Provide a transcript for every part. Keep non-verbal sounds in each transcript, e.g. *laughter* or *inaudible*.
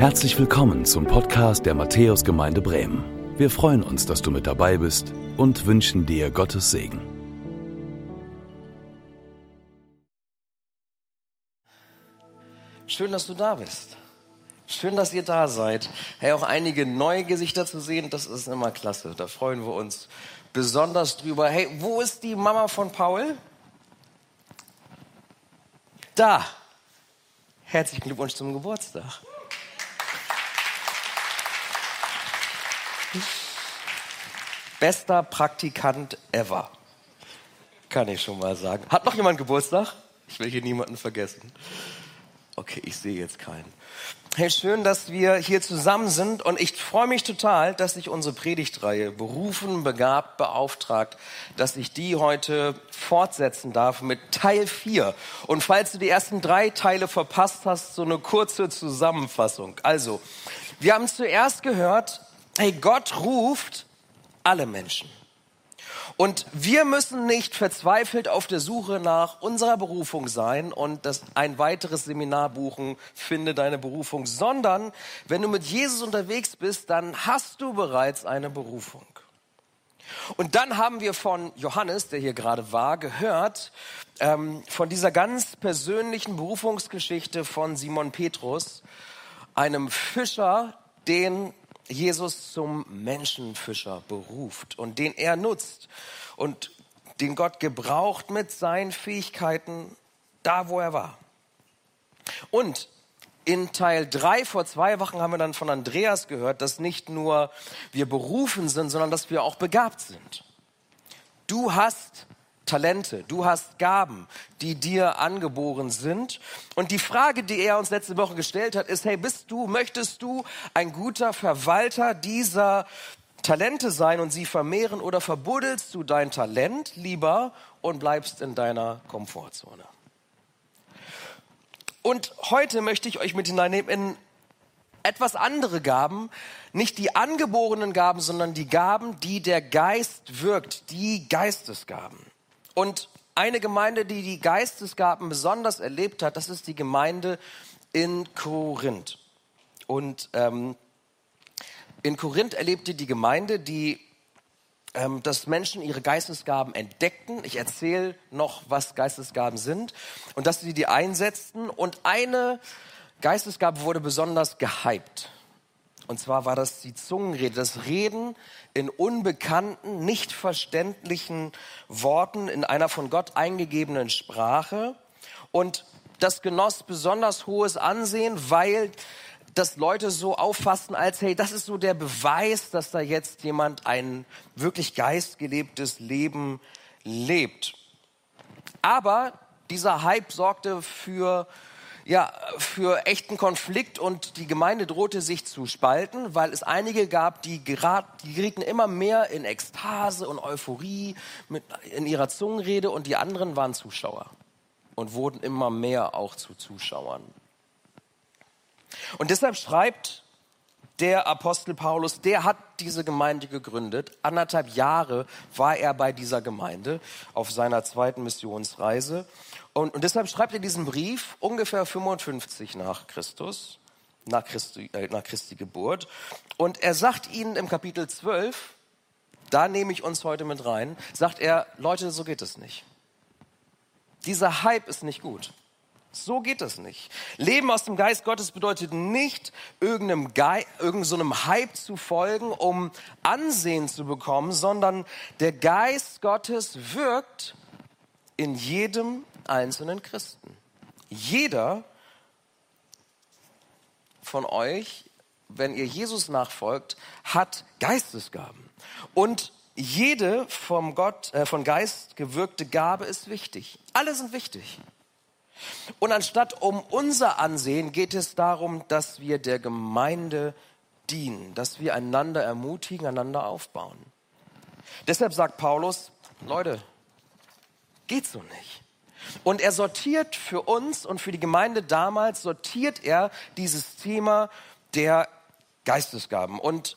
Herzlich willkommen zum Podcast der Matthäusgemeinde Bremen. Wir freuen uns, dass du mit dabei bist und wünschen dir Gottes Segen. Schön, dass du da bist. Schön, dass ihr da seid. Hey, auch einige neue Gesichter zu sehen, das ist immer klasse. Da freuen wir uns besonders drüber. Hey, wo ist die Mama von Paul? Da. Herzlichen Glückwunsch zum Geburtstag. Bester Praktikant ever. Kann ich schon mal sagen. Hat noch jemand Geburtstag? Ich will hier niemanden vergessen. Okay, ich sehe jetzt keinen. Hey, schön, dass wir hier zusammen sind und ich freue mich total, dass sich unsere Predigtreihe berufen, begabt, beauftragt, dass ich die heute fortsetzen darf mit Teil 4. Und falls du die ersten drei Teile verpasst hast, so eine kurze Zusammenfassung. Also, wir haben zuerst gehört, hey, Gott ruft alle Menschen. Und wir müssen nicht verzweifelt auf der Suche nach unserer Berufung sein und das ein weiteres Seminar buchen, finde deine Berufung, sondern wenn du mit Jesus unterwegs bist, dann hast du bereits eine Berufung. Und dann haben wir von Johannes, der hier gerade war, gehört, ähm, von dieser ganz persönlichen Berufungsgeschichte von Simon Petrus, einem Fischer, den Jesus zum Menschenfischer beruft und den er nutzt und den Gott gebraucht mit seinen Fähigkeiten da, wo er war. Und in Teil 3 vor zwei Wochen haben wir dann von Andreas gehört, dass nicht nur wir berufen sind, sondern dass wir auch begabt sind. Du hast Talente, du hast Gaben, die dir angeboren sind. Und die Frage, die er uns letzte Woche gestellt hat, ist, hey, bist du, möchtest du ein guter Verwalter dieser Talente sein und sie vermehren oder verbuddelst du dein Talent lieber und bleibst in deiner Komfortzone? Und heute möchte ich euch mit hineinnehmen in etwas andere Gaben, nicht die angeborenen Gaben, sondern die Gaben, die der Geist wirkt, die Geistesgaben. Und eine Gemeinde, die die Geistesgaben besonders erlebt hat, das ist die Gemeinde in Korinth. Und ähm, in Korinth erlebte die Gemeinde, die, ähm, dass Menschen ihre Geistesgaben entdeckten. Ich erzähle noch, was Geistesgaben sind und dass sie die einsetzten. Und eine Geistesgabe wurde besonders gehypt. Und zwar war das die Zungenrede, das Reden in unbekannten, nicht verständlichen Worten in einer von Gott eingegebenen Sprache. Und das genoss besonders hohes Ansehen, weil das Leute so auffassten als, hey, das ist so der Beweis, dass da jetzt jemand ein wirklich geistgelebtes Leben lebt. Aber dieser Hype sorgte für ja, für echten Konflikt und die Gemeinde drohte sich zu spalten, weil es einige gab, die, gerat, die gerieten immer mehr in Ekstase und Euphorie mit, in ihrer Zungenrede und die anderen waren Zuschauer und wurden immer mehr auch zu Zuschauern. Und deshalb schreibt der Apostel Paulus, der hat diese Gemeinde gegründet. Anderthalb Jahre war er bei dieser Gemeinde auf seiner zweiten Missionsreise. Und, und deshalb schreibt er diesen Brief ungefähr 55 nach Christus, nach Christi, äh, nach Christi Geburt. Und er sagt ihnen im Kapitel 12, da nehme ich uns heute mit rein, sagt er, Leute, so geht es nicht. Dieser Hype ist nicht gut. So geht es nicht. Leben aus dem Geist Gottes bedeutet nicht, irgendeinem, Ge irgendeinem Hype zu folgen, um Ansehen zu bekommen, sondern der Geist Gottes wirkt in jedem einzelnen Christen. Jeder von euch, wenn ihr Jesus nachfolgt, hat Geistesgaben. Und jede vom Gott, äh, von Geist gewirkte Gabe ist wichtig. Alle sind wichtig. Und anstatt um unser Ansehen geht es darum, dass wir der Gemeinde dienen, dass wir einander ermutigen, einander aufbauen. Deshalb sagt Paulus, Leute, geht so nicht. Und er sortiert für uns und für die Gemeinde damals, sortiert er dieses Thema der Geistesgaben. Und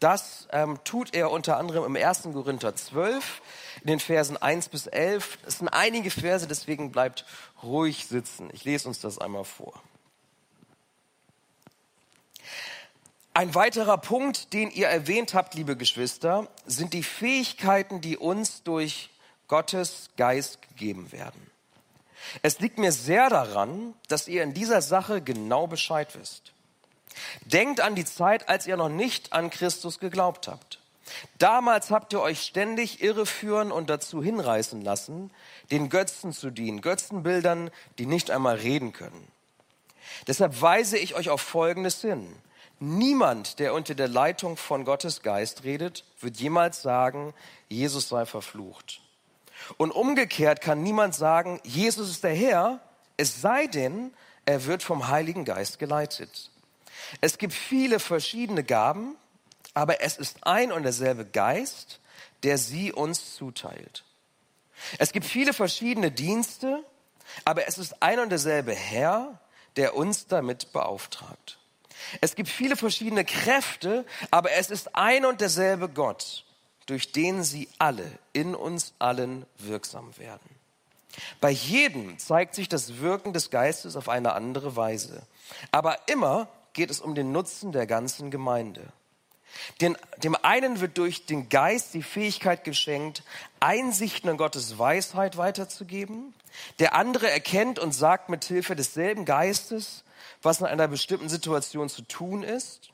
das ähm, tut er unter anderem im 1. Korinther 12, in den Versen 1 bis 11. Es sind einige Verse, deswegen bleibt ruhig sitzen. Ich lese uns das einmal vor. Ein weiterer Punkt, den ihr erwähnt habt, liebe Geschwister, sind die Fähigkeiten, die uns durch Gottes Geist gegeben werden. Es liegt mir sehr daran, dass ihr in dieser Sache genau Bescheid wisst. Denkt an die Zeit, als ihr noch nicht an Christus geglaubt habt. Damals habt ihr euch ständig irreführen und dazu hinreißen lassen, den Götzen zu dienen, Götzenbildern, die nicht einmal reden können. Deshalb weise ich euch auf Folgendes hin. Niemand, der unter der Leitung von Gottes Geist redet, wird jemals sagen, Jesus sei verflucht. Und umgekehrt kann niemand sagen, Jesus ist der Herr, es sei denn, er wird vom Heiligen Geist geleitet. Es gibt viele verschiedene Gaben, aber es ist ein und derselbe Geist, der sie uns zuteilt. Es gibt viele verschiedene Dienste, aber es ist ein und derselbe Herr, der uns damit beauftragt. Es gibt viele verschiedene Kräfte, aber es ist ein und derselbe Gott, durch den sie alle in uns allen wirksam werden. Bei jedem zeigt sich das Wirken des Geistes auf eine andere Weise. Aber immer geht es um den Nutzen der ganzen Gemeinde. Den, dem einen wird durch den Geist die Fähigkeit geschenkt, Einsichten in Gottes Weisheit weiterzugeben. Der andere erkennt und sagt mit Hilfe desselben Geistes, was in einer bestimmten Situation zu tun ist.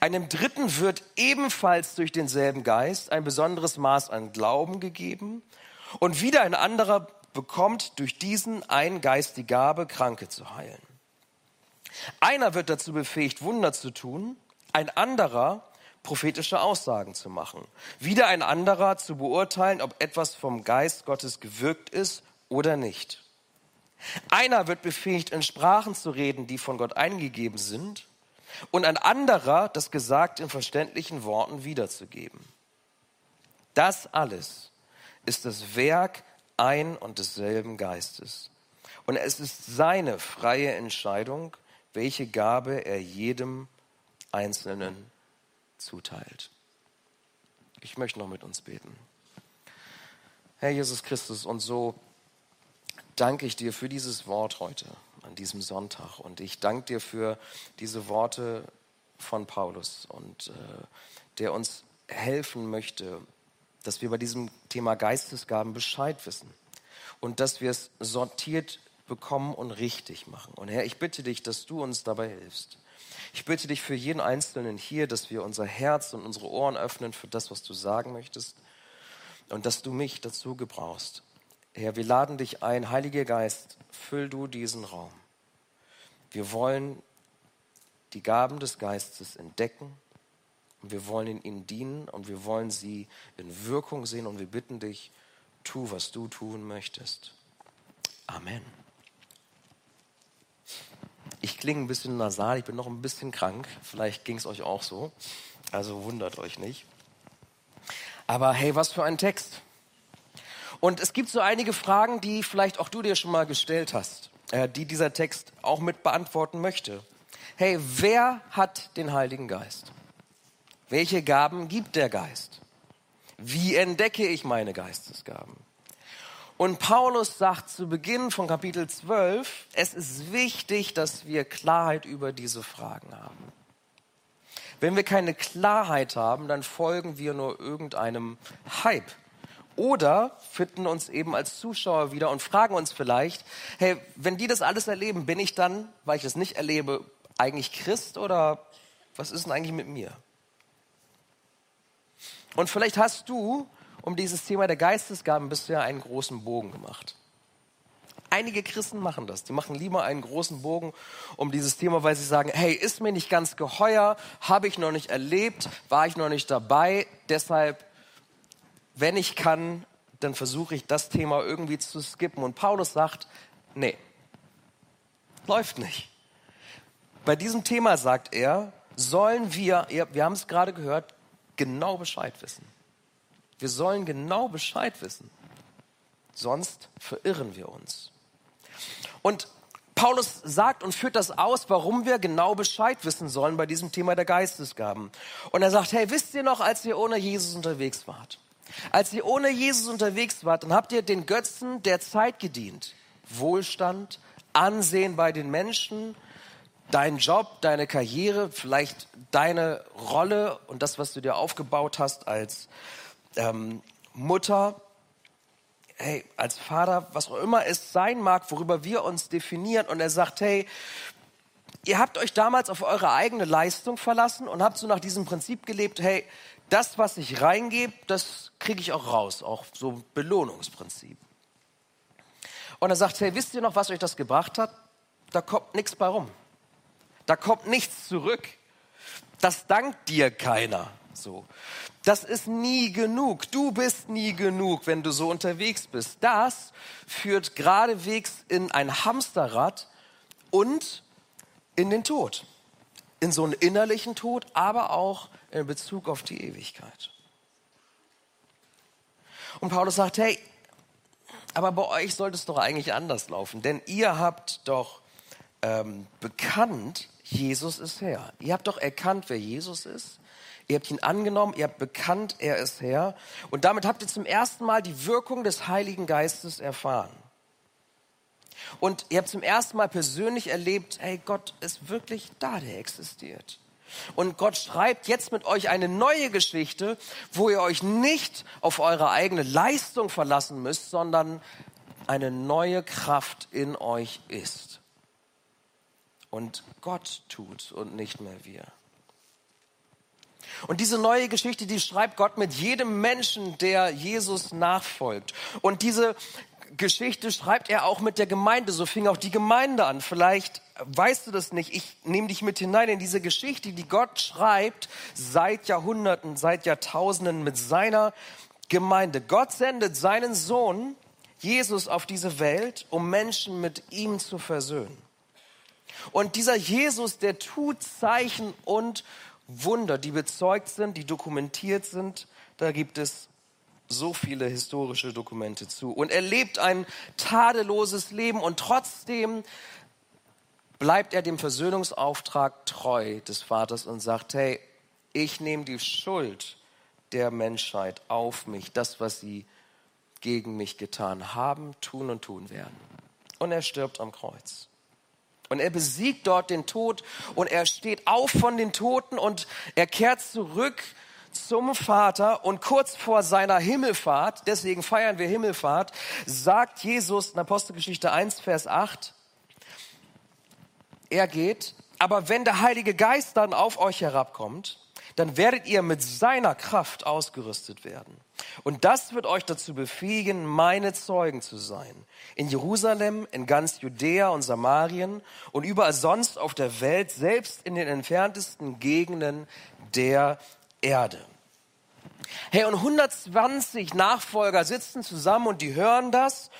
Einem Dritten wird ebenfalls durch denselben Geist ein besonderes Maß an Glauben gegeben. Und wieder ein anderer bekommt durch diesen einen Geist die Gabe, Kranke zu heilen. Einer wird dazu befähigt, Wunder zu tun, ein anderer prophetische Aussagen zu machen, wieder ein anderer zu beurteilen, ob etwas vom Geist Gottes gewirkt ist oder nicht. Einer wird befähigt, in Sprachen zu reden, die von Gott eingegeben sind, und ein anderer das gesagt in verständlichen Worten wiederzugeben. Das alles ist das Werk ein und desselben Geistes. Und es ist seine freie Entscheidung, welche Gabe er jedem Einzelnen zuteilt. Ich möchte noch mit uns beten. Herr Jesus Christus, und so danke ich dir für dieses Wort heute, an diesem Sonntag. Und ich danke dir für diese Worte von Paulus und äh, der uns helfen möchte, dass wir bei diesem Thema Geistesgaben Bescheid wissen und dass wir es sortiert bekommen und richtig machen. Und Herr, ich bitte dich, dass du uns dabei hilfst. Ich bitte dich für jeden Einzelnen hier, dass wir unser Herz und unsere Ohren öffnen für das, was du sagen möchtest und dass du mich dazu gebrauchst. Herr, wir laden dich ein, Heiliger Geist, füll du diesen Raum. Wir wollen die Gaben des Geistes entdecken und wir wollen in ihnen dienen und wir wollen sie in Wirkung sehen und wir bitten dich, tu, was du tun möchtest. Amen. Ich klinge ein bisschen nasal, ich bin noch ein bisschen krank. Vielleicht ging es euch auch so. Also wundert euch nicht. Aber hey, was für ein Text. Und es gibt so einige Fragen, die vielleicht auch du dir schon mal gestellt hast, äh, die dieser Text auch mit beantworten möchte. Hey, wer hat den Heiligen Geist? Welche Gaben gibt der Geist? Wie entdecke ich meine Geistesgaben? Und Paulus sagt zu Beginn von Kapitel 12, es ist wichtig, dass wir Klarheit über diese Fragen haben. Wenn wir keine Klarheit haben, dann folgen wir nur irgendeinem Hype, oder finden uns eben als Zuschauer wieder und fragen uns vielleicht, hey, wenn die das alles erleben, bin ich dann, weil ich das nicht erlebe, eigentlich Christ oder was ist denn eigentlich mit mir? Und vielleicht hast du um dieses Thema der Geistesgaben bisher einen großen Bogen gemacht. Einige Christen machen das. Die machen lieber einen großen Bogen um dieses Thema, weil sie sagen, hey, ist mir nicht ganz geheuer, habe ich noch nicht erlebt, war ich noch nicht dabei, deshalb wenn ich kann, dann versuche ich das Thema irgendwie zu skippen. Und Paulus sagt, nee, läuft nicht. Bei diesem Thema sagt er, sollen wir, wir haben es gerade gehört, genau Bescheid wissen. Wir sollen genau Bescheid wissen. Sonst verirren wir uns. Und Paulus sagt und führt das aus, warum wir genau Bescheid wissen sollen bei diesem Thema der Geistesgaben. Und er sagt, hey, wisst ihr noch, als ihr ohne Jesus unterwegs wart? Als ihr ohne Jesus unterwegs wart, dann habt ihr den Götzen der Zeit gedient. Wohlstand, Ansehen bei den Menschen, dein Job, deine Karriere, vielleicht deine Rolle und das, was du dir aufgebaut hast als ähm, Mutter, hey, als Vater, was auch immer es sein mag, worüber wir uns definieren. Und er sagt, hey, ihr habt euch damals auf eure eigene Leistung verlassen und habt so nach diesem Prinzip gelebt, hey, das, was ich reingebe, das kriege ich auch raus, auch so Belohnungsprinzip. Und er sagt, hey, wisst ihr noch, was euch das gebracht hat? Da kommt nichts bei rum. Da kommt nichts zurück. Das dankt dir keiner. So. Das ist nie genug. Du bist nie genug, wenn du so unterwegs bist. Das führt geradewegs in ein Hamsterrad und in den Tod. In so einen innerlichen Tod, aber auch in Bezug auf die Ewigkeit. Und Paulus sagt, hey, aber bei euch sollte es doch eigentlich anders laufen, denn ihr habt doch ähm, bekannt, Jesus ist Herr. Ihr habt doch erkannt, wer Jesus ist. Ihr habt ihn angenommen, ihr habt bekannt, er ist Herr. Und damit habt ihr zum ersten Mal die Wirkung des Heiligen Geistes erfahren. Und ihr habt zum ersten Mal persönlich erlebt, hey, Gott ist wirklich da, der existiert. Und Gott schreibt jetzt mit euch eine neue Geschichte, wo ihr euch nicht auf eure eigene Leistung verlassen müsst, sondern eine neue Kraft in euch ist. Und Gott tut und nicht mehr wir. Und diese neue Geschichte, die schreibt Gott mit jedem Menschen, der Jesus nachfolgt. Und diese Geschichte schreibt er auch mit der Gemeinde. So fing auch die Gemeinde an. Vielleicht weißt du das nicht. Ich nehme dich mit hinein in diese Geschichte, die Gott schreibt seit Jahrhunderten, seit Jahrtausenden mit seiner Gemeinde. Gott sendet seinen Sohn Jesus auf diese Welt, um Menschen mit ihm zu versöhnen. Und dieser Jesus, der tut Zeichen und Wunder, die bezeugt sind, die dokumentiert sind. Da gibt es so viele historische Dokumente zu. Und er lebt ein tadelloses Leben und trotzdem bleibt er dem Versöhnungsauftrag treu des Vaters und sagt, hey, ich nehme die Schuld der Menschheit auf mich, das, was sie gegen mich getan haben, tun und tun werden. Und er stirbt am Kreuz. Und er besiegt dort den Tod und er steht auf von den Toten und er kehrt zurück zum Vater und kurz vor seiner Himmelfahrt, deswegen feiern wir Himmelfahrt, sagt Jesus in Apostelgeschichte 1, Vers 8, er geht, aber wenn der Heilige Geist dann auf euch herabkommt, dann werdet ihr mit seiner Kraft ausgerüstet werden. Und das wird euch dazu befähigen, meine Zeugen zu sein. In Jerusalem, in ganz Judäa und Samarien und überall sonst auf der Welt, selbst in den entferntesten Gegenden der Erde. Hey, und 120 Nachfolger sitzen zusammen und die hören das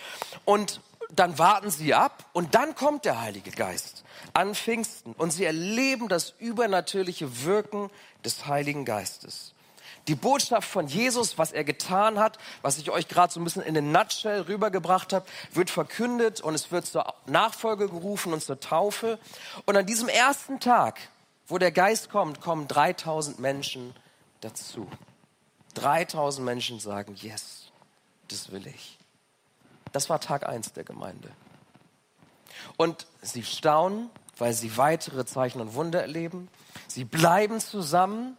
und dann warten sie ab und dann kommt der Heilige Geist an Pfingsten und sie erleben das übernatürliche Wirken des Heiligen Geistes. Die Botschaft von Jesus, was er getan hat, was ich euch gerade so ein bisschen in den Nutshell rübergebracht habe, wird verkündet und es wird zur Nachfolge gerufen und zur Taufe. Und an diesem ersten Tag, wo der Geist kommt, kommen 3000 Menschen dazu. 3000 Menschen sagen, yes, das will ich. Das war Tag 1 der Gemeinde. Und sie staunen, weil sie weitere Zeichen und Wunder erleben. Sie bleiben zusammen.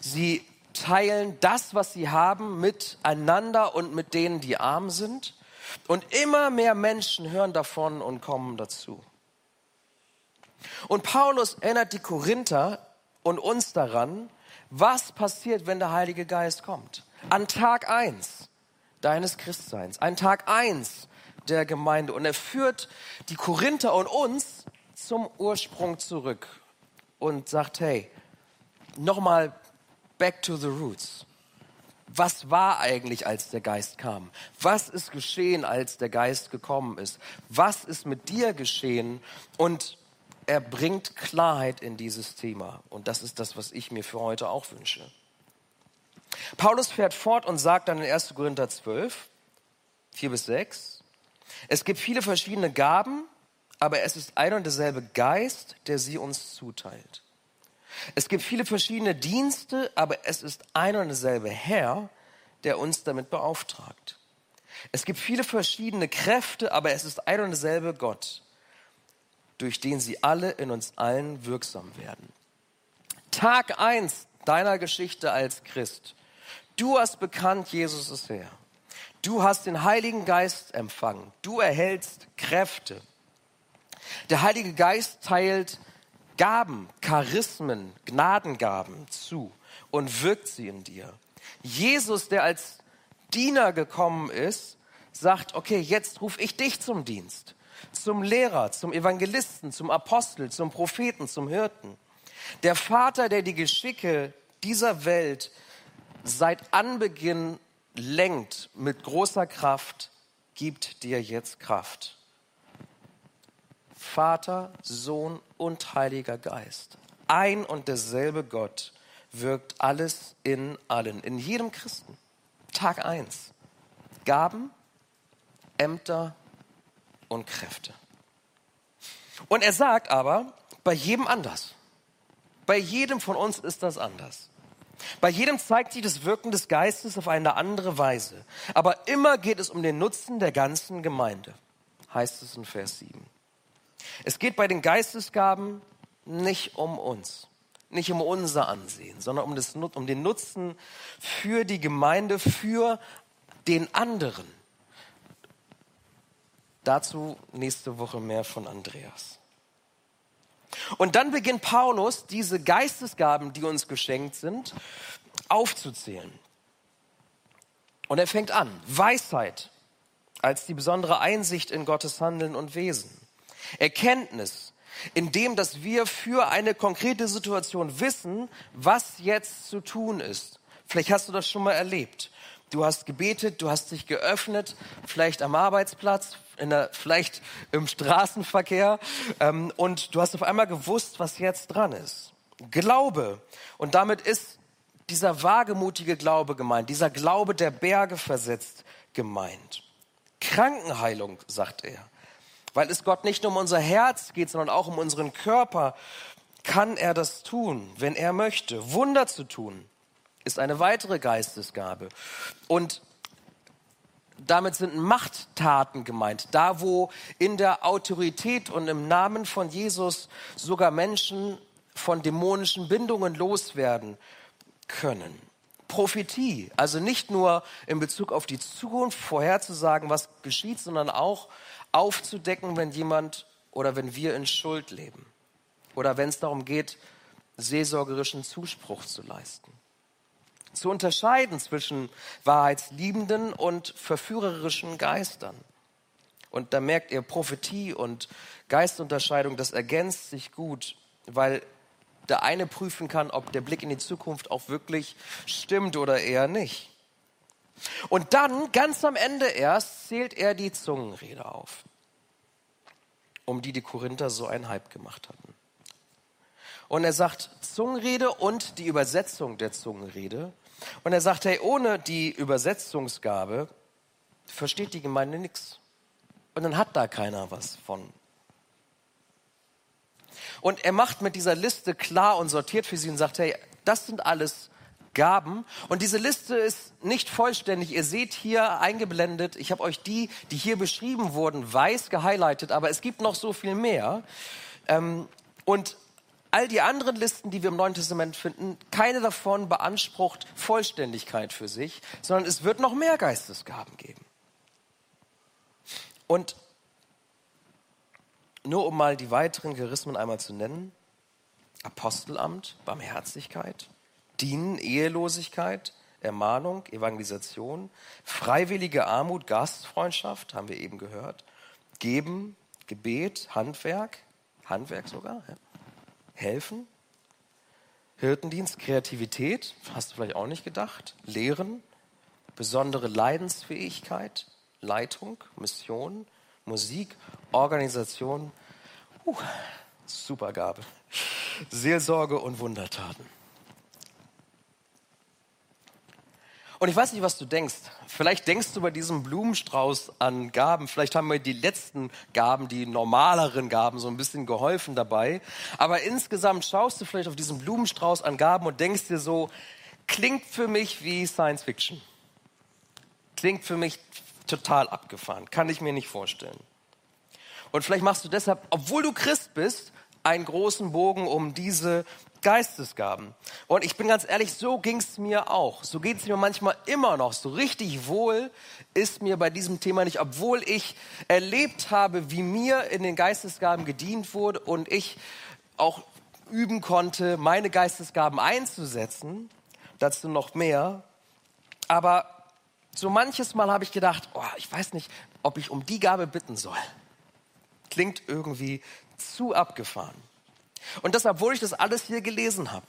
Sie teilen das, was sie haben, miteinander und mit denen, die arm sind. Und immer mehr Menschen hören davon und kommen dazu. Und Paulus erinnert die Korinther und uns daran, was passiert, wenn der Heilige Geist kommt. An Tag eins deines Christseins, an Tag eins der Gemeinde. Und er führt die Korinther und uns zum Ursprung zurück und sagt, hey, nochmal back to the roots. Was war eigentlich, als der Geist kam? Was ist geschehen, als der Geist gekommen ist? Was ist mit dir geschehen? Und er bringt Klarheit in dieses Thema. Und das ist das, was ich mir für heute auch wünsche. Paulus fährt fort und sagt dann in 1. Korinther 12, 4 bis 6, es gibt viele verschiedene Gaben, aber es ist ein und derselbe Geist, der sie uns zuteilt. Es gibt viele verschiedene Dienste, aber es ist ein und derselbe Herr, der uns damit beauftragt. Es gibt viele verschiedene Kräfte, aber es ist ein und derselbe Gott, durch den sie alle in uns allen wirksam werden. Tag eins deiner Geschichte als Christ. Du hast bekannt, Jesus ist Herr. Du hast den Heiligen Geist empfangen. Du erhältst Kräfte. Der Heilige Geist teilt Gaben, Charismen, Gnadengaben zu und wirkt sie in dir. Jesus, der als Diener gekommen ist, sagt, okay, jetzt rufe ich dich zum Dienst, zum Lehrer, zum Evangelisten, zum Apostel, zum Propheten, zum Hirten. Der Vater, der die Geschicke dieser Welt seit Anbeginn lenkt mit großer Kraft, gibt dir jetzt Kraft. Vater, Sohn und Heiliger Geist. Ein und derselbe Gott wirkt alles in allen, in jedem Christen. Tag eins: Gaben, Ämter und Kräfte. Und er sagt aber, bei jedem anders. Bei jedem von uns ist das anders. Bei jedem zeigt sich das Wirken des Geistes auf eine andere Weise. Aber immer geht es um den Nutzen der ganzen Gemeinde, heißt es in Vers 7. Es geht bei den Geistesgaben nicht um uns, nicht um unser Ansehen, sondern um, das, um den Nutzen für die Gemeinde, für den anderen. Dazu nächste Woche mehr von Andreas. Und dann beginnt Paulus, diese Geistesgaben, die uns geschenkt sind, aufzuzählen. Und er fängt an, Weisheit als die besondere Einsicht in Gottes Handeln und Wesen. Erkenntnis, indem dass wir für eine konkrete Situation wissen, was jetzt zu tun ist. Vielleicht hast du das schon mal erlebt. Du hast gebetet, du hast dich geöffnet, vielleicht am Arbeitsplatz, in der, vielleicht im Straßenverkehr ähm, und du hast auf einmal gewusst, was jetzt dran ist. Glaube. Und damit ist dieser wagemutige Glaube gemeint, dieser Glaube der Berge versetzt gemeint. Krankenheilung, sagt er. Weil es Gott nicht nur um unser Herz geht, sondern auch um unseren Körper, kann er das tun, wenn er möchte. Wunder zu tun ist eine weitere Geistesgabe. Und damit sind Machttaten gemeint. Da, wo in der Autorität und im Namen von Jesus sogar Menschen von dämonischen Bindungen loswerden können. Prophetie, also nicht nur in Bezug auf die Zukunft vorherzusagen, was geschieht, sondern auch aufzudecken, wenn jemand oder wenn wir in Schuld leben. Oder wenn es darum geht, seelsorgerischen Zuspruch zu leisten zu unterscheiden zwischen wahrheitsliebenden und verführerischen Geistern. Und da merkt ihr, Prophetie und Geistunterscheidung, das ergänzt sich gut, weil der eine prüfen kann, ob der Blick in die Zukunft auch wirklich stimmt oder eher nicht. Und dann, ganz am Ende erst, zählt er die Zungenrede auf, um die die Korinther so einen Hype gemacht hatten. Und er sagt, Zungenrede und die Übersetzung der Zungenrede und er sagt, hey, ohne die Übersetzungsgabe versteht die Gemeinde nichts. Und dann hat da keiner was von. Und er macht mit dieser Liste klar und sortiert für sie und sagt, hey, das sind alles Gaben. Und diese Liste ist nicht vollständig. Ihr seht hier eingeblendet, ich habe euch die, die hier beschrieben wurden, weiß gehighlightet, aber es gibt noch so viel mehr. Ähm, und all die anderen Listen, die wir im Neuen Testament finden, keine davon beansprucht Vollständigkeit für sich, sondern es wird noch mehr Geistesgaben geben. Und nur um mal die weiteren Charismen einmal zu nennen, Apostelamt, Barmherzigkeit, Dienen, Ehelosigkeit, Ermahnung, Evangelisation, freiwillige Armut, Gastfreundschaft, haben wir eben gehört, Geben, Gebet, Handwerk, Handwerk sogar, ja helfen. Hirtendienst, Kreativität, hast du vielleicht auch nicht gedacht. Lehren, besondere Leidensfähigkeit, Leitung, Mission, Musik, Organisation. Uh, Supergabe. Seelsorge und Wundertaten. Und ich weiß nicht, was du denkst. Vielleicht denkst du bei diesem Blumenstrauß an Gaben. Vielleicht haben mir die letzten Gaben, die normaleren Gaben, so ein bisschen geholfen dabei. Aber insgesamt schaust du vielleicht auf diesen Blumenstrauß an Gaben und denkst dir so, klingt für mich wie Science Fiction. Klingt für mich total abgefahren. Kann ich mir nicht vorstellen. Und vielleicht machst du deshalb, obwohl du Christ bist, einen großen Bogen um diese Geistesgaben. Und ich bin ganz ehrlich, so ging es mir auch. So geht es mir manchmal immer noch. So richtig wohl ist mir bei diesem Thema nicht, obwohl ich erlebt habe, wie mir in den Geistesgaben gedient wurde und ich auch üben konnte, meine Geistesgaben einzusetzen. Dazu noch mehr. Aber so manches Mal habe ich gedacht, oh, ich weiß nicht, ob ich um die Gabe bitten soll. Klingt irgendwie zu abgefahren. Und das, obwohl ich das alles hier gelesen habe.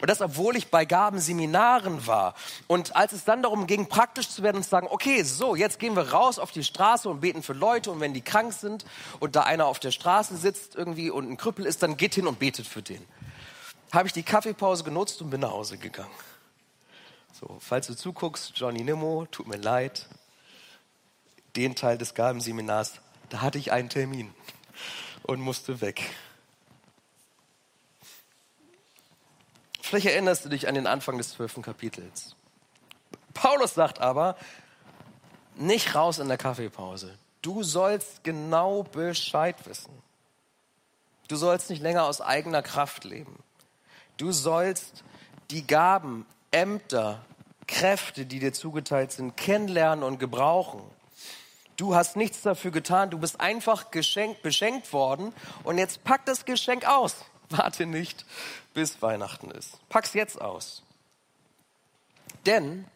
Und das, obwohl ich bei Gabenseminaren war. Und als es dann darum ging, praktisch zu werden und zu sagen, okay, so, jetzt gehen wir raus auf die Straße und beten für Leute. Und wenn die krank sind und da einer auf der Straße sitzt irgendwie und ein Krüppel ist, dann geht hin und betet für den. Habe ich die Kaffeepause genutzt und bin nach Hause gegangen. So, falls du zuguckst, Johnny Nimmo, tut mir leid. Den Teil des Gabenseminars, da hatte ich einen Termin und musste weg. Vielleicht erinnerst du dich an den Anfang des zwölften Kapitels. Paulus sagt aber, nicht raus in der Kaffeepause. Du sollst genau Bescheid wissen. Du sollst nicht länger aus eigener Kraft leben. Du sollst die Gaben, Ämter, Kräfte, die dir zugeteilt sind, kennenlernen und gebrauchen. Du hast nichts dafür getan, du bist einfach geschenkt, beschenkt worden und jetzt pack das Geschenk aus. *laughs* Warte nicht, bis Weihnachten ist. Pack's jetzt aus. Denn,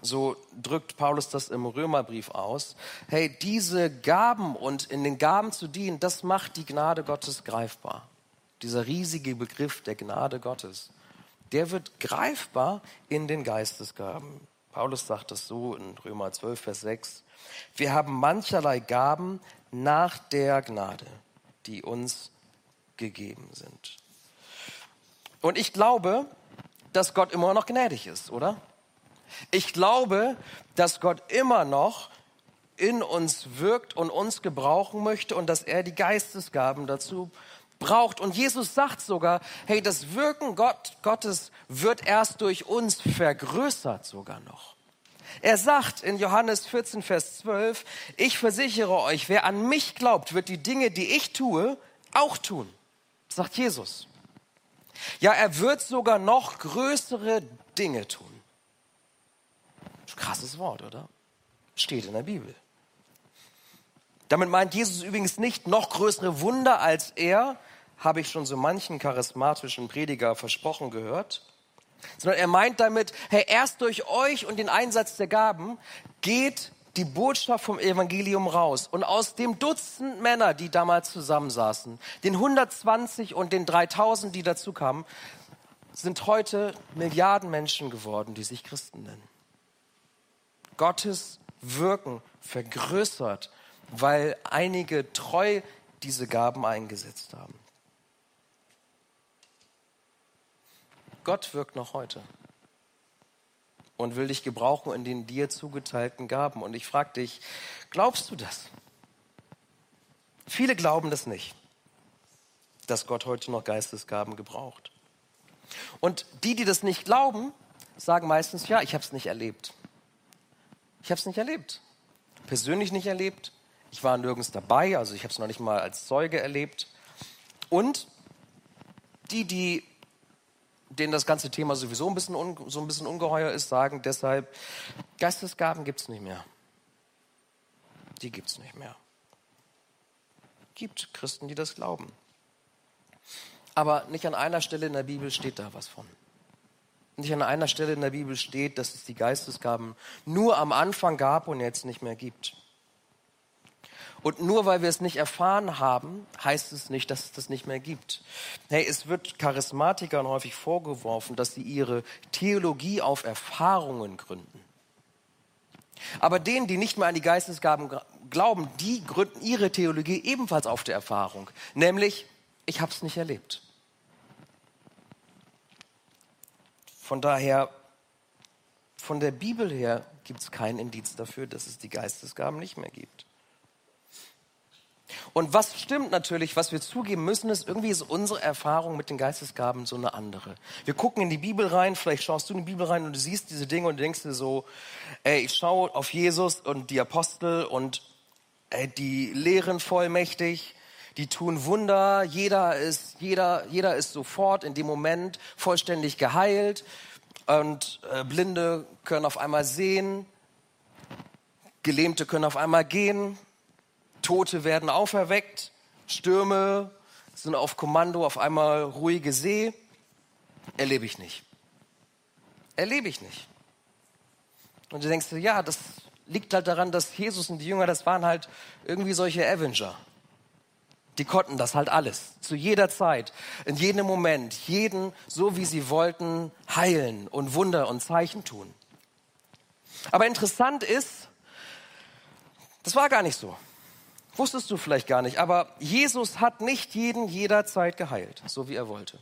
so drückt Paulus das im Römerbrief aus, hey, diese Gaben und in den Gaben zu dienen, das macht die Gnade Gottes greifbar. Dieser riesige Begriff der Gnade Gottes, der wird greifbar in den Geistesgaben. Paulus sagt das so in Römer 12, Vers 6. Wir haben mancherlei Gaben nach der Gnade, die uns gegeben sind. Und ich glaube, dass Gott immer noch gnädig ist, oder? Ich glaube, dass Gott immer noch in uns wirkt und uns gebrauchen möchte und dass er die Geistesgaben dazu braucht. Und Jesus sagt sogar, hey, das Wirken Gott, Gottes wird erst durch uns vergrößert sogar noch. Er sagt in Johannes 14, Vers 12, ich versichere euch, wer an mich glaubt, wird die Dinge, die ich tue, auch tun sagt Jesus. Ja, er wird sogar noch größere Dinge tun. Krasses Wort, oder? Steht in der Bibel. Damit meint Jesus übrigens nicht noch größere Wunder als er, habe ich schon so manchen charismatischen Prediger versprochen gehört, sondern er meint damit, hey, erst durch euch und den Einsatz der Gaben geht die Botschaft vom Evangelium raus. Und aus dem Dutzend Männer, die damals zusammensaßen, den 120 und den 3000, die dazu kamen, sind heute Milliarden Menschen geworden, die sich Christen nennen. Gottes Wirken vergrößert, weil einige treu diese Gaben eingesetzt haben. Gott wirkt noch heute und will dich gebrauchen in den dir zugeteilten Gaben. Und ich frage dich, glaubst du das? Viele glauben das nicht, dass Gott heute noch Geistesgaben gebraucht. Und die, die das nicht glauben, sagen meistens, ja, ich habe es nicht erlebt. Ich habe es nicht erlebt. Persönlich nicht erlebt. Ich war nirgends dabei, also ich habe es noch nicht mal als Zeuge erlebt. Und die, die denen das ganze Thema sowieso ein bisschen, un, so ein bisschen ungeheuer ist, sagen deshalb, Geistesgaben gibt es nicht mehr. Die gibt es nicht mehr. Gibt Christen, die das glauben. Aber nicht an einer Stelle in der Bibel steht da was von. Nicht an einer Stelle in der Bibel steht, dass es die Geistesgaben nur am Anfang gab und jetzt nicht mehr gibt. Und nur weil wir es nicht erfahren haben, heißt es nicht, dass es das nicht mehr gibt. Hey, es wird Charismatikern häufig vorgeworfen, dass sie ihre Theologie auf Erfahrungen gründen. Aber denen, die nicht mehr an die Geistesgaben glauben, die gründen ihre Theologie ebenfalls auf der Erfahrung. Nämlich, ich habe es nicht erlebt. Von daher, von der Bibel her gibt es keinen Indiz dafür, dass es die Geistesgaben nicht mehr gibt. Und was stimmt natürlich, was wir zugeben müssen, ist, irgendwie ist unsere Erfahrung mit den Geistesgaben so eine andere. Wir gucken in die Bibel rein, vielleicht schaust du in die Bibel rein und du siehst diese Dinge und denkst dir so, ey, ich schaue auf Jesus und die Apostel und Äh, die lehren vollmächtig, die tun Wunder, jeder ist, jeder, jeder ist sofort in dem Moment vollständig geheilt und äh, Blinde können auf einmal sehen, Gelähmte können auf einmal gehen, Tote werden auferweckt, Stürme sind auf Kommando, auf einmal ruhige See. Erlebe ich nicht. Erlebe ich nicht. Und du denkst ja, das liegt halt daran, dass Jesus und die Jünger, das waren halt irgendwie solche Avenger. Die konnten das halt alles, zu jeder Zeit, in jedem Moment, jeden, so wie sie wollten, heilen und Wunder und Zeichen tun. Aber interessant ist, das war gar nicht so. Wusstest du vielleicht gar nicht, aber Jesus hat nicht jeden jederzeit geheilt, so wie er wollte.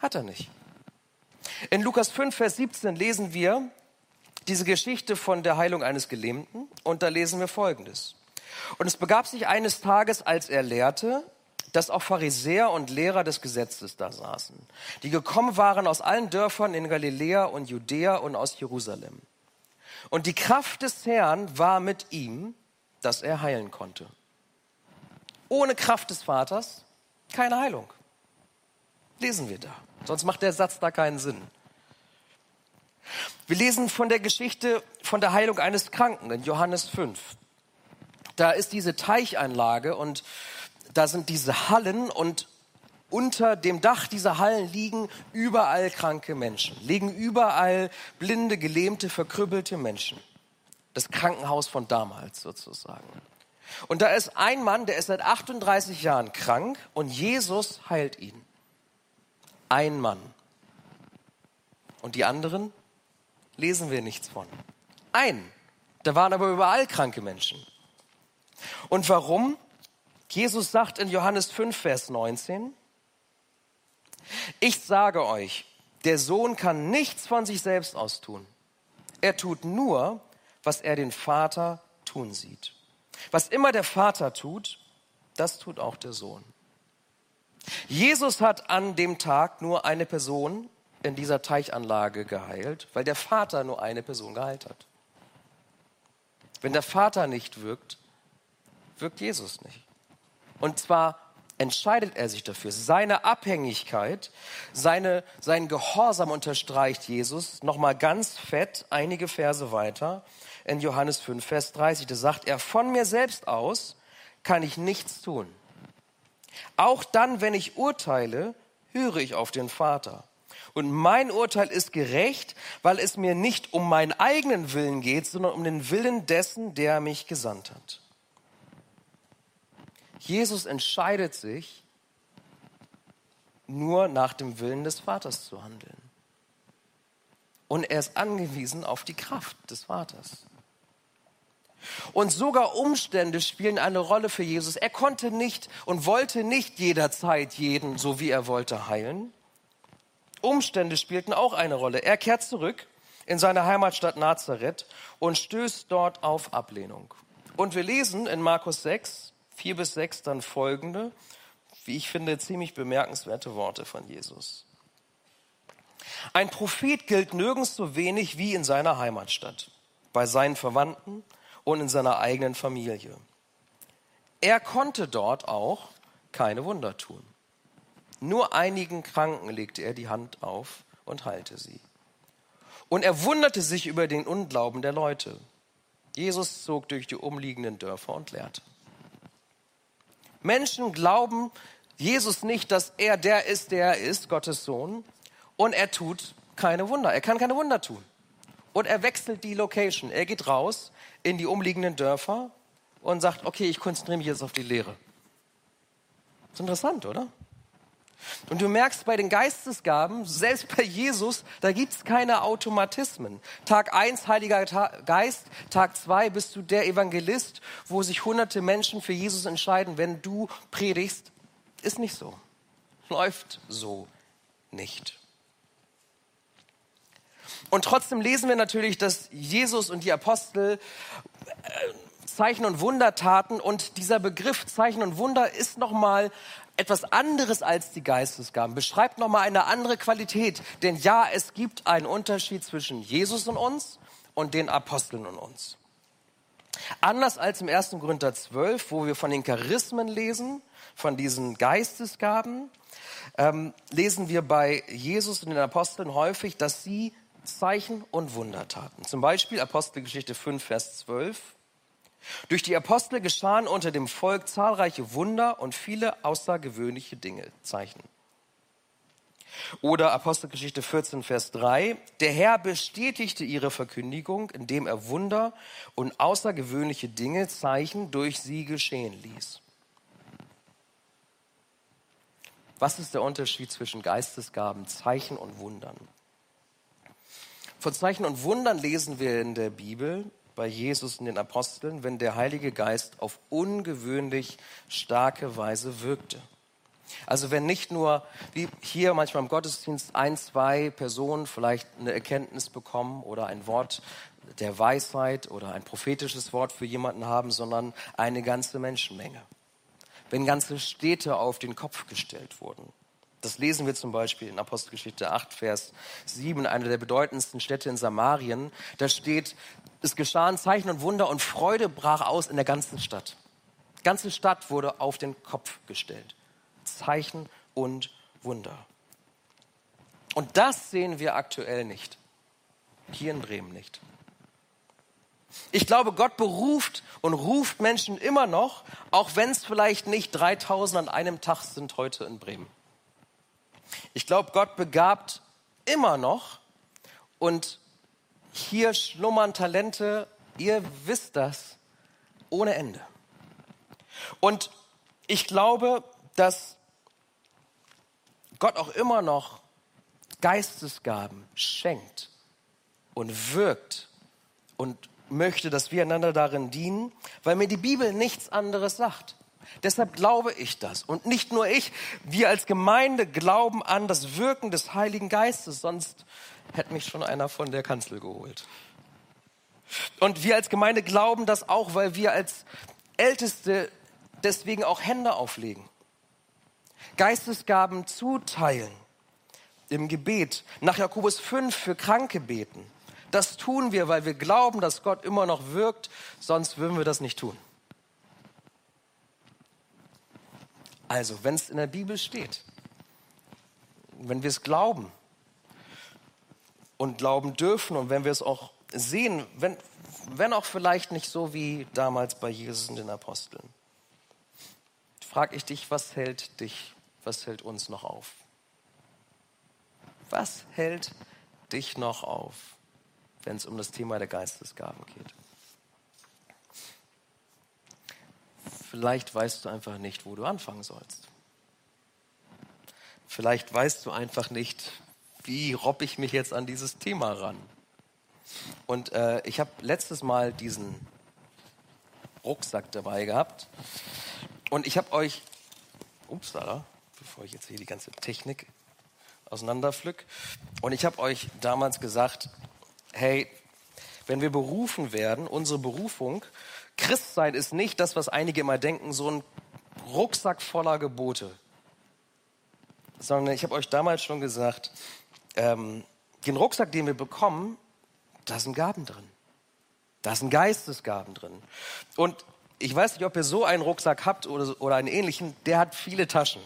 Hat er nicht. In Lukas 5, Vers 17 lesen wir diese Geschichte von der Heilung eines Gelähmten und da lesen wir Folgendes. Und es begab sich eines Tages, als er lehrte, dass auch Pharisäer und Lehrer des Gesetzes da saßen, die gekommen waren aus allen Dörfern in Galiläa und Judäa und aus Jerusalem. Und die Kraft des Herrn war mit ihm, dass er heilen konnte. Ohne Kraft des Vaters keine Heilung. Lesen wir da. Sonst macht der Satz da keinen Sinn. Wir lesen von der Geschichte von der Heilung eines Kranken in Johannes 5. Da ist diese Teichanlage und da sind diese Hallen und unter dem Dach dieser Hallen liegen überall kranke Menschen, liegen überall blinde, gelähmte, verkrüppelte Menschen. Das Krankenhaus von damals sozusagen. Und da ist ein Mann, der ist seit 38 Jahren krank und Jesus heilt ihn. Ein Mann. Und die anderen lesen wir nichts von. Ein. Da waren aber überall kranke Menschen. Und warum? Jesus sagt in Johannes 5, Vers 19, ich sage euch, der Sohn kann nichts von sich selbst aus tun. Er tut nur, was er den Vater tun sieht. Was immer der Vater tut, das tut auch der Sohn. Jesus hat an dem Tag nur eine Person in dieser Teichanlage geheilt, weil der Vater nur eine Person geheilt hat. Wenn der Vater nicht wirkt, wirkt Jesus nicht. Und zwar entscheidet er sich dafür. Seine Abhängigkeit, seine, sein Gehorsam unterstreicht Jesus nochmal ganz fett einige Verse weiter in Johannes 5, Vers 30. Da sagt er, von mir selbst aus kann ich nichts tun. Auch dann, wenn ich urteile, höre ich auf den Vater. Und mein Urteil ist gerecht, weil es mir nicht um meinen eigenen Willen geht, sondern um den Willen dessen, der mich gesandt hat. Jesus entscheidet sich, nur nach dem Willen des Vaters zu handeln. Und er ist angewiesen auf die Kraft des Vaters. Und sogar Umstände spielen eine Rolle für Jesus. Er konnte nicht und wollte nicht jederzeit jeden, so wie er wollte, heilen. Umstände spielten auch eine Rolle. Er kehrt zurück in seine Heimatstadt Nazareth und stößt dort auf Ablehnung. Und wir lesen in Markus 6, 4 bis 6 dann folgende, wie ich finde, ziemlich bemerkenswerte Worte von Jesus. Ein Prophet gilt nirgends so wenig wie in seiner Heimatstadt, bei seinen Verwandten und in seiner eigenen Familie. Er konnte dort auch keine Wunder tun. Nur einigen Kranken legte er die Hand auf und heilte sie. Und er wunderte sich über den Unglauben der Leute. Jesus zog durch die umliegenden Dörfer und lehrte. Menschen glauben Jesus nicht, dass er der ist, der er ist, Gottes Sohn. Und er tut keine Wunder. Er kann keine Wunder tun. Und er wechselt die Location. Er geht raus in die umliegenden Dörfer und sagt, okay, ich konzentriere mich jetzt auf die Lehre. ist interessant, oder? Und du merkst bei den Geistesgaben, selbst bei Jesus, da gibt's keine Automatismen. Tag eins Heiliger Geist, Tag zwei bist du der Evangelist, wo sich hunderte Menschen für Jesus entscheiden, wenn du predigst. Ist nicht so. Läuft so nicht. Und trotzdem lesen wir natürlich, dass Jesus und die Apostel äh, Zeichen und Wunder taten und dieser Begriff Zeichen und Wunder ist nochmal etwas anderes als die Geistesgaben, beschreibt nochmal eine andere Qualität. Denn ja, es gibt einen Unterschied zwischen Jesus und uns und den Aposteln und uns. Anders als im 1. Korinther 12, wo wir von den Charismen lesen, von diesen Geistesgaben, ähm, lesen wir bei Jesus und den Aposteln häufig, dass sie Zeichen und Wunder taten. Zum Beispiel Apostelgeschichte 5, Vers 12. Durch die Apostel geschahen unter dem Volk zahlreiche Wunder und viele außergewöhnliche Dinge, Zeichen. Oder Apostelgeschichte 14, Vers 3. Der Herr bestätigte ihre Verkündigung, indem er Wunder und außergewöhnliche Dinge, Zeichen durch sie geschehen ließ. Was ist der Unterschied zwischen Geistesgaben, Zeichen und Wundern? Von Zeichen und Wundern lesen wir in der Bibel bei Jesus und den Aposteln, wenn der Heilige Geist auf ungewöhnlich starke Weise wirkte. Also wenn nicht nur, wie hier manchmal im Gottesdienst, ein, zwei Personen vielleicht eine Erkenntnis bekommen oder ein Wort der Weisheit oder ein prophetisches Wort für jemanden haben, sondern eine ganze Menschenmenge. Wenn ganze Städte auf den Kopf gestellt wurden. Das lesen wir zum Beispiel in Apostelgeschichte 8, Vers 7, einer der bedeutendsten Städte in Samarien. Da steht, es geschahen Zeichen und Wunder und Freude brach aus in der ganzen Stadt. Die ganze Stadt wurde auf den Kopf gestellt. Zeichen und Wunder. Und das sehen wir aktuell nicht. Hier in Bremen nicht. Ich glaube, Gott beruft und ruft Menschen immer noch, auch wenn es vielleicht nicht 3000 an einem Tag sind heute in Bremen. Ich glaube, Gott begabt immer noch und hier schlummern Talente, ihr wisst das, ohne Ende. Und ich glaube, dass Gott auch immer noch Geistesgaben schenkt und wirkt und möchte, dass wir einander darin dienen, weil mir die Bibel nichts anderes sagt. Deshalb glaube ich das. Und nicht nur ich, wir als Gemeinde glauben an das Wirken des Heiligen Geistes, sonst hätte mich schon einer von der Kanzel geholt. Und wir als Gemeinde glauben das auch, weil wir als Älteste deswegen auch Hände auflegen. Geistesgaben zuteilen im Gebet, nach Jakobus 5 für Kranke beten. Das tun wir, weil wir glauben, dass Gott immer noch wirkt, sonst würden wir das nicht tun. Also, wenn es in der Bibel steht, wenn wir es glauben und glauben dürfen und wenn wir es auch sehen, wenn, wenn auch vielleicht nicht so wie damals bei Jesus und den Aposteln, frage ich dich, was hält dich was hält uns noch auf? Was hält dich noch auf, wenn es um das Thema der Geistesgaben geht? Vielleicht weißt du einfach nicht, wo du anfangen sollst. Vielleicht weißt du einfach nicht, wie robb ich mich jetzt an dieses Thema ran. Und äh, ich habe letztes Mal diesen Rucksack dabei gehabt und ich habe euch, ups, da, bevor ich jetzt hier die ganze Technik auseinanderpflück. Und ich habe euch damals gesagt, hey, wenn wir berufen werden, unsere Berufung, Christsein ist nicht das, was einige immer denken, so ein Rucksack voller Gebote. Sondern ich habe euch damals schon gesagt, ähm, den Rucksack, den wir bekommen, da sind Gaben drin. Da sind Geistesgaben drin. Und ich weiß nicht, ob ihr so einen Rucksack habt oder, oder einen ähnlichen, der hat viele Taschen.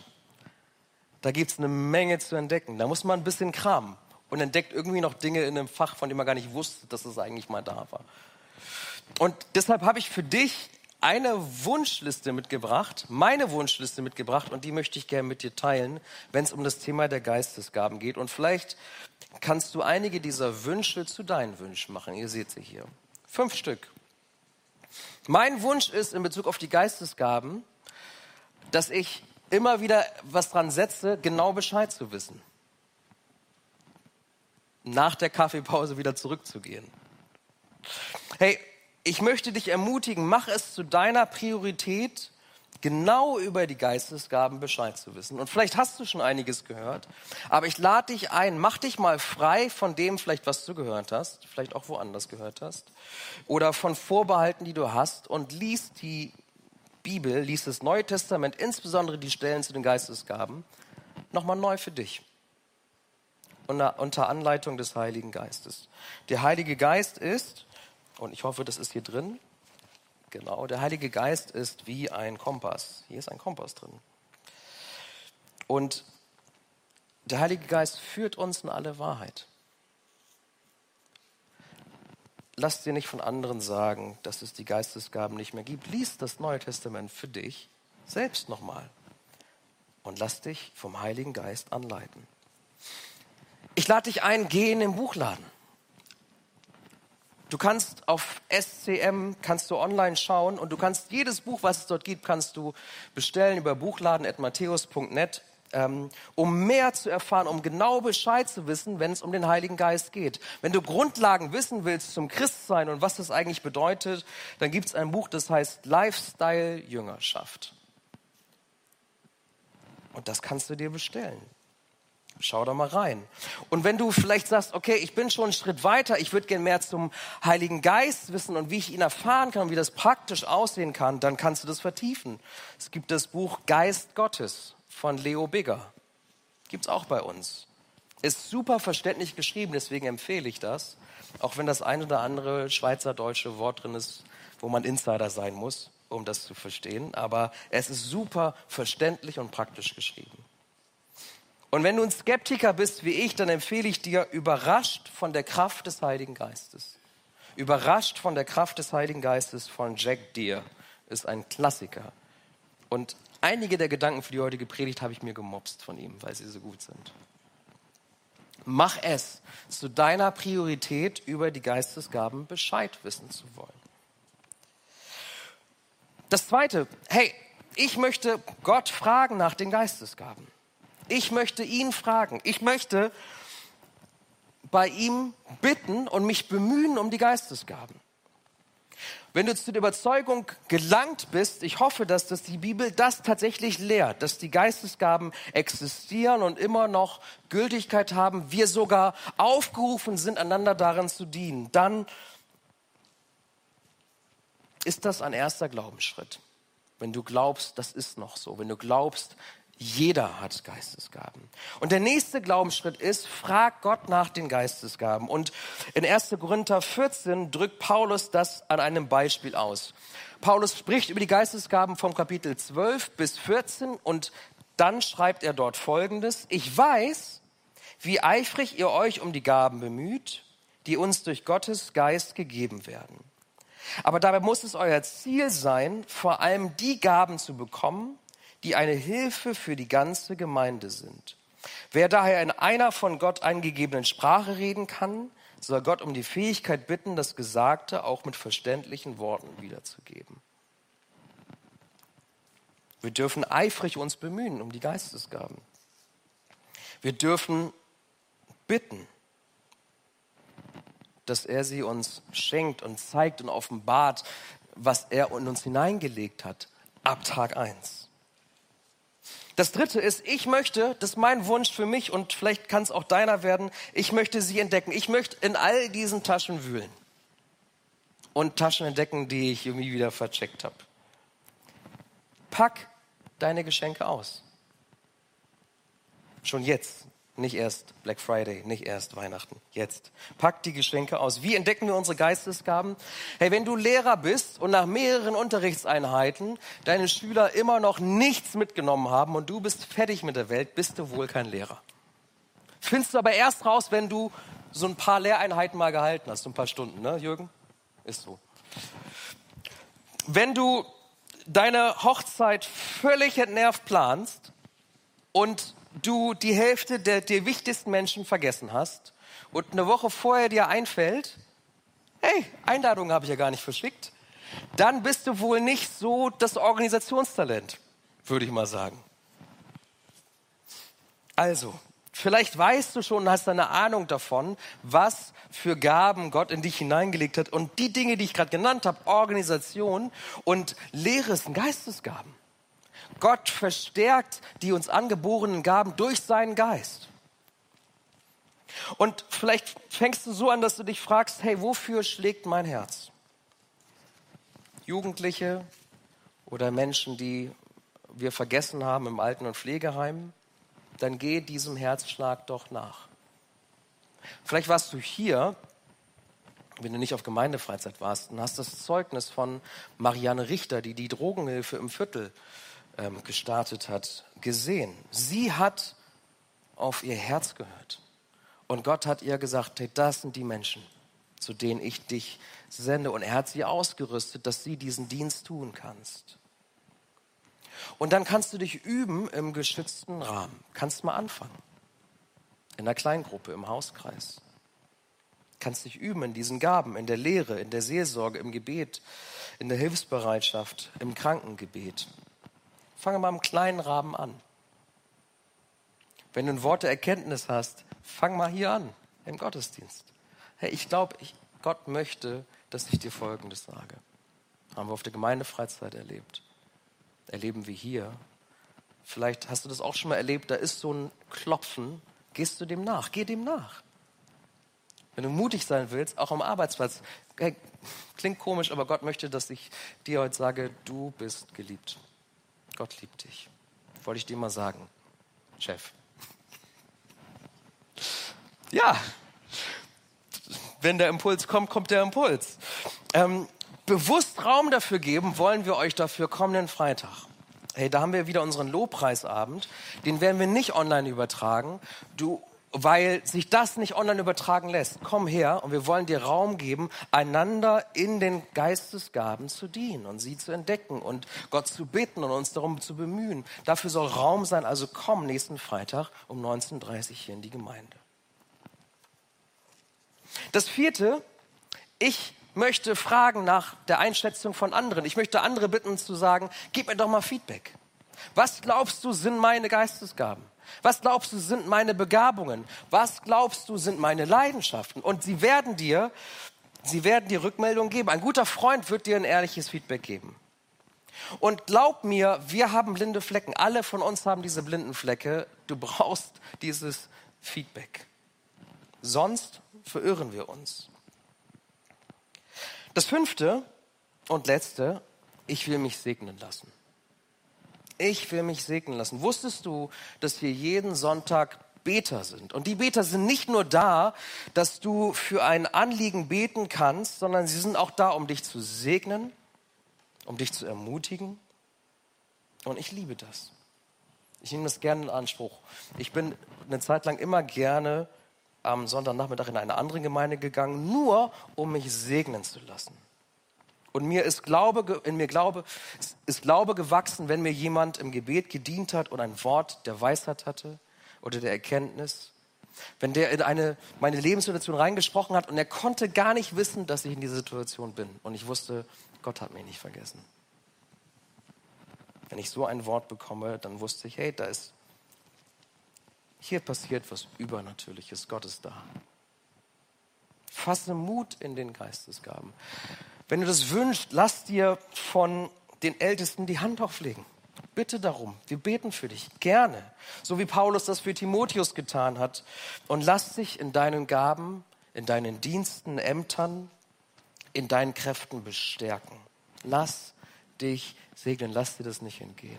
Da gibt es eine Menge zu entdecken. Da muss man ein bisschen kramen und entdeckt irgendwie noch Dinge in einem Fach, von dem man gar nicht wusste, dass es eigentlich mal da war. Und deshalb habe ich für dich eine Wunschliste mitgebracht, meine Wunschliste mitgebracht und die möchte ich gerne mit dir teilen, wenn es um das Thema der Geistesgaben geht. Und vielleicht kannst du einige dieser Wünsche zu deinen Wünschen machen. Ihr seht sie hier. Fünf Stück. Mein Wunsch ist in Bezug auf die Geistesgaben, dass ich immer wieder was dran setze, genau Bescheid zu wissen. Nach der Kaffeepause wieder zurückzugehen. Hey, ich möchte dich ermutigen, mach es zu deiner Priorität, genau über die Geistesgaben Bescheid zu wissen. Und vielleicht hast du schon einiges gehört, aber ich lade dich ein, mach dich mal frei von dem vielleicht, was du gehört hast, vielleicht auch woanders gehört hast, oder von Vorbehalten, die du hast und lies die Bibel, liest das Neue Testament, insbesondere die Stellen zu den Geistesgaben, nochmal neu für dich. Unter Anleitung des Heiligen Geistes. Der Heilige Geist ist, und ich hoffe, das ist hier drin, Genau, der Heilige Geist ist wie ein Kompass. Hier ist ein Kompass drin. Und der Heilige Geist führt uns in alle Wahrheit. Lass dir nicht von anderen sagen, dass es die Geistesgaben nicht mehr gibt. Lies das Neue Testament für dich selbst nochmal und lass dich vom Heiligen Geist anleiten. Ich lade dich ein, geh in den Buchladen. Du kannst auf SCM, kannst du online schauen und du kannst jedes Buch, was es dort gibt, kannst du bestellen über buchladen.matthäus.net, ähm, um mehr zu erfahren, um genau Bescheid zu wissen, wenn es um den Heiligen Geist geht. Wenn du Grundlagen wissen willst zum Christsein und was das eigentlich bedeutet, dann gibt es ein Buch, das heißt Lifestyle Jüngerschaft. Und das kannst du dir bestellen. Schau da mal rein. Und wenn du vielleicht sagst, okay, ich bin schon einen Schritt weiter, ich würde gerne mehr zum Heiligen Geist wissen und wie ich ihn erfahren kann wie das praktisch aussehen kann, dann kannst du das vertiefen. Es gibt das Buch Geist Gottes von Leo Bigger. Gibt es auch bei uns. Ist super verständlich geschrieben, deswegen empfehle ich das. Auch wenn das ein oder andere schweizerdeutsche Wort drin ist, wo man Insider sein muss, um das zu verstehen. Aber es ist super verständlich und praktisch geschrieben. Und wenn du ein Skeptiker bist wie ich, dann empfehle ich dir, überrascht von der Kraft des Heiligen Geistes. Überrascht von der Kraft des Heiligen Geistes von Jack Deere ist ein Klassiker. Und einige der Gedanken für die heutige Predigt habe ich mir gemobst von ihm, weil sie so gut sind. Mach es zu deiner Priorität, über die Geistesgaben Bescheid wissen zu wollen. Das zweite, hey, ich möchte Gott fragen nach den Geistesgaben. Ich möchte ihn fragen. Ich möchte bei ihm bitten und mich bemühen um die Geistesgaben. Wenn du zu der Überzeugung gelangt bist, ich hoffe, dass das die Bibel das tatsächlich lehrt, dass die Geistesgaben existieren und immer noch Gültigkeit haben, wir sogar aufgerufen sind, einander darin zu dienen, dann ist das ein erster Glaubensschritt. Wenn du glaubst, das ist noch so, wenn du glaubst, jeder hat Geistesgaben. Und der nächste Glaubensschritt ist, frag Gott nach den Geistesgaben. Und in 1. Korinther 14 drückt Paulus das an einem Beispiel aus. Paulus spricht über die Geistesgaben vom Kapitel 12 bis 14 und dann schreibt er dort Folgendes. Ich weiß, wie eifrig ihr euch um die Gaben bemüht, die uns durch Gottes Geist gegeben werden. Aber dabei muss es euer Ziel sein, vor allem die Gaben zu bekommen, die eine Hilfe für die ganze Gemeinde sind. Wer daher in einer von Gott eingegebenen Sprache reden kann, soll Gott um die Fähigkeit bitten, das Gesagte auch mit verständlichen Worten wiederzugeben. Wir dürfen eifrig uns bemühen um die Geistesgaben. Wir dürfen bitten, dass er sie uns schenkt und zeigt und offenbart, was er in uns hineingelegt hat, ab Tag 1. Das dritte ist, ich möchte, das ist mein Wunsch für mich und vielleicht kann es auch deiner werden, ich möchte sie entdecken. Ich möchte in all diesen Taschen wühlen und Taschen entdecken, die ich irgendwie wieder vercheckt habe. Pack deine Geschenke aus. Schon jetzt. Nicht erst Black Friday, nicht erst Weihnachten, jetzt. Pack die Geschenke aus. Wie entdecken wir unsere Geistesgaben? Hey, wenn du Lehrer bist und nach mehreren Unterrichtseinheiten deine Schüler immer noch nichts mitgenommen haben und du bist fertig mit der Welt, bist du wohl kein Lehrer. Findest du aber erst raus, wenn du so ein paar Lehreinheiten mal gehalten hast, so ein paar Stunden, ne, Jürgen? Ist so. Wenn du deine Hochzeit völlig entnervt planst und du die Hälfte der dir wichtigsten Menschen vergessen hast und eine Woche vorher dir einfällt, hey, Einladung habe ich ja gar nicht verschickt, dann bist du wohl nicht so das Organisationstalent, würde ich mal sagen. Also, vielleicht weißt du schon, hast eine Ahnung davon, was für Gaben Gott in dich hineingelegt hat. Und die Dinge, die ich gerade genannt habe, Organisation und Lehre sind Geistesgaben. Gott verstärkt die uns angeborenen Gaben durch seinen Geist. Und vielleicht fängst du so an, dass du dich fragst, hey, wofür schlägt mein Herz? Jugendliche oder Menschen, die wir vergessen haben im Alten- und Pflegeheim, dann geh diesem Herzschlag doch nach. Vielleicht warst du hier wenn du nicht auf Gemeindefreizeit warst, dann hast das Zeugnis von Marianne Richter, die die Drogenhilfe im Viertel ähm, gestartet hat, gesehen. Sie hat auf ihr Herz gehört. Und Gott hat ihr gesagt, hey, das sind die Menschen, zu denen ich dich sende. Und er hat sie ausgerüstet, dass sie diesen Dienst tun kannst. Und dann kannst du dich üben im geschützten Rahmen. Kannst mal anfangen. In der Kleingruppe, im Hauskreis. Kannst dich üben in diesen Gaben, in der Lehre, in der Seelsorge, im Gebet, in der Hilfsbereitschaft, im Krankengebet. Fange mal im kleinen Rahmen an. Wenn du ein Wort der Erkenntnis hast, fang mal hier an, im Gottesdienst. Hey, ich glaube, Gott möchte, dass ich dir Folgendes sage. Haben wir auf der Gemeindefreizeit erlebt. Erleben wir hier. Vielleicht hast du das auch schon mal erlebt, da ist so ein Klopfen. Gehst du dem nach? Geh dem nach. Wenn du mutig sein willst, auch am Arbeitsplatz. Hey, klingt komisch, aber Gott möchte, dass ich dir heute sage, du bist geliebt. Gott liebt dich. Wollte ich dir mal sagen, Chef. Ja, wenn der Impuls kommt, kommt der Impuls. Ähm, bewusst Raum dafür geben wollen wir euch dafür kommenden Freitag. Hey, da haben wir wieder unseren Lobpreisabend. Den werden wir nicht online übertragen. Du weil sich das nicht online übertragen lässt. Komm her und wir wollen dir Raum geben, einander in den Geistesgaben zu dienen und sie zu entdecken und Gott zu bitten und uns darum zu bemühen. Dafür soll Raum sein. Also komm nächsten Freitag um 19.30 Uhr hier in die Gemeinde. Das vierte, ich möchte fragen nach der Einschätzung von anderen. Ich möchte andere bitten zu sagen, gib mir doch mal Feedback. Was glaubst du sind meine Geistesgaben? Was glaubst du sind meine Begabungen? Was glaubst du sind meine Leidenschaften? Und sie werden dir, sie werden dir Rückmeldungen geben. Ein guter Freund wird dir ein ehrliches Feedback geben. Und glaub mir, wir haben blinde Flecken. Alle von uns haben diese blinden Flecke. Du brauchst dieses Feedback. Sonst verirren wir uns. Das fünfte und letzte, ich will mich segnen lassen ich will mich segnen lassen. Wusstest du, dass wir jeden Sonntag Beter sind? Und die Beter sind nicht nur da, dass du für ein Anliegen beten kannst, sondern sie sind auch da, um dich zu segnen, um dich zu ermutigen. Und ich liebe das. Ich nehme das gerne in Anspruch. Ich bin eine Zeit lang immer gerne am Sonntagnachmittag in eine andere Gemeinde gegangen, nur um mich segnen zu lassen. Und mir ist Glaube, in mir Glaube, ist Glaube gewachsen, wenn mir jemand im Gebet gedient hat und ein Wort der Weisheit hatte oder der Erkenntnis. Wenn der in eine, meine Lebenssituation reingesprochen hat und er konnte gar nicht wissen, dass ich in dieser Situation bin. Und ich wusste, Gott hat mich nicht vergessen. Wenn ich so ein Wort bekomme, dann wusste ich, hey, da ist, hier passiert was Übernatürliches. Gott ist da. Fasse Mut in den Geistesgaben. Wenn du das wünschst, lass dir von den Ältesten die Hand auflegen. Bitte darum. Wir beten für dich. Gerne. So wie Paulus das für Timotheus getan hat. Und lass dich in deinen Gaben, in deinen Diensten, Ämtern, in deinen Kräften bestärken. Lass dich segnen. Lass dir das nicht entgehen.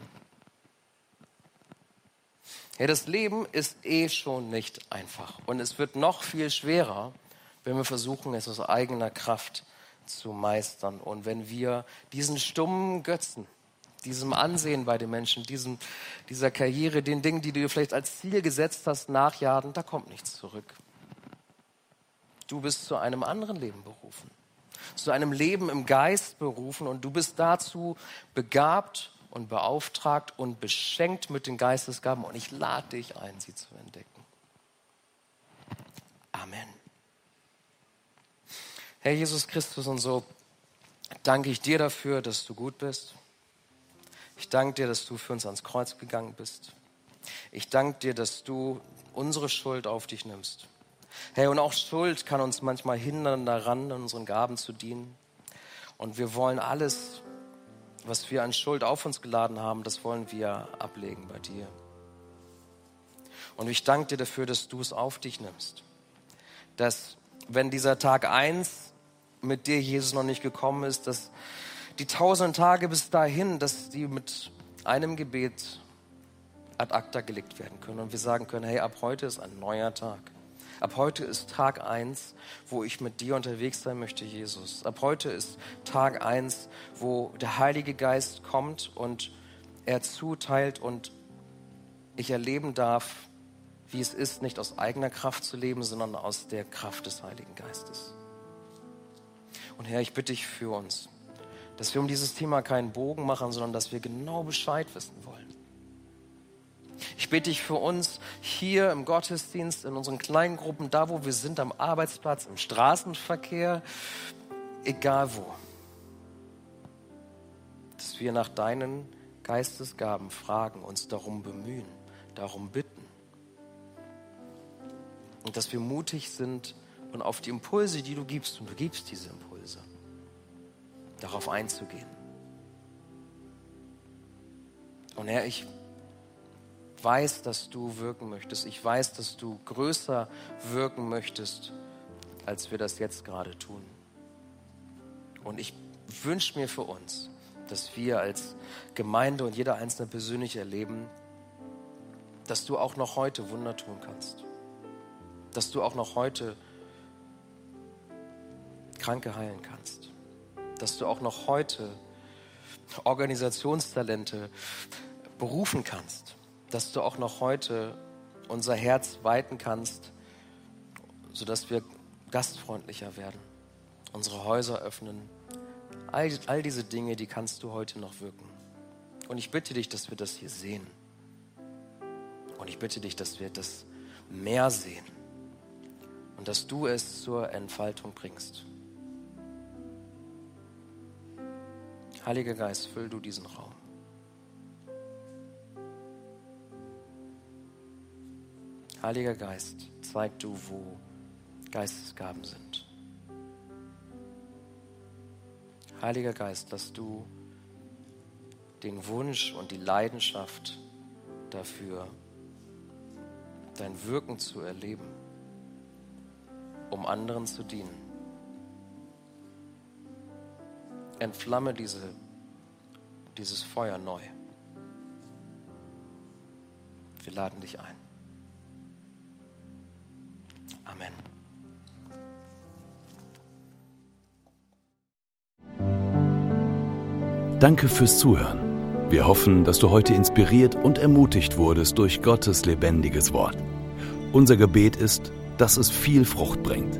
Ja, das Leben ist eh schon nicht einfach. Und es wird noch viel schwerer, wenn wir versuchen, es aus eigener Kraft zu meistern. Und wenn wir diesen stummen Götzen, diesem Ansehen bei den Menschen, diesem, dieser Karriere, den Dingen, die du dir vielleicht als Ziel gesetzt hast, nachjagen, da kommt nichts zurück. Du bist zu einem anderen Leben berufen, zu einem Leben im Geist berufen und du bist dazu begabt und beauftragt und beschenkt mit den Geistesgaben und ich lade dich ein, sie zu entdecken. Amen. Herr Jesus Christus, und so danke ich dir dafür, dass du gut bist. Ich danke dir, dass du für uns ans Kreuz gegangen bist. Ich danke dir, dass du unsere Schuld auf dich nimmst. Herr, und auch Schuld kann uns manchmal hindern daran, unseren Gaben zu dienen. Und wir wollen alles, was wir an Schuld auf uns geladen haben, das wollen wir ablegen bei dir. Und ich danke dir dafür, dass du es auf dich nimmst. Dass, wenn dieser Tag eins mit dir Jesus noch nicht gekommen ist, dass die tausend Tage bis dahin, dass die mit einem Gebet ad acta gelegt werden können und wir sagen können, hey, ab heute ist ein neuer Tag. Ab heute ist Tag eins, wo ich mit dir unterwegs sein möchte, Jesus. Ab heute ist Tag eins, wo der Heilige Geist kommt und er zuteilt und ich erleben darf, wie es ist, nicht aus eigener Kraft zu leben, sondern aus der Kraft des Heiligen Geistes. Und Herr, ich bitte dich für uns, dass wir um dieses Thema keinen Bogen machen, sondern dass wir genau Bescheid wissen wollen. Ich bitte dich für uns hier im Gottesdienst, in unseren kleinen Gruppen, da wo wir sind, am Arbeitsplatz, im Straßenverkehr, egal wo, dass wir nach deinen Geistesgaben fragen, uns darum bemühen, darum bitten. Und dass wir mutig sind und auf die Impulse, die du gibst, und du gibst diese Impulse, darauf einzugehen. Und Herr, ich weiß, dass du wirken möchtest. Ich weiß, dass du größer wirken möchtest, als wir das jetzt gerade tun. Und ich wünsche mir für uns, dass wir als Gemeinde und jeder Einzelne persönlich erleben, dass du auch noch heute Wunder tun kannst. Dass du auch noch heute Kranke heilen kannst. Dass du auch noch heute Organisationstalente berufen kannst dass du auch noch heute unser Herz weiten kannst, sodass wir gastfreundlicher werden, unsere Häuser öffnen. All, all diese Dinge, die kannst du heute noch wirken. Und ich bitte dich, dass wir das hier sehen. Und ich bitte dich, dass wir das mehr sehen. Und dass du es zur Entfaltung bringst. Heiliger Geist, füll du diesen Raum. Heiliger Geist, zeig du, wo Geistesgaben sind. Heiliger Geist, lass du den Wunsch und die Leidenschaft dafür, dein Wirken zu erleben, um anderen zu dienen. Entflamme diese, dieses Feuer neu. Wir laden dich ein. Amen. Danke fürs Zuhören. Wir hoffen, dass du heute inspiriert und ermutigt wurdest durch Gottes lebendiges Wort. Unser Gebet ist, dass es viel Frucht bringt.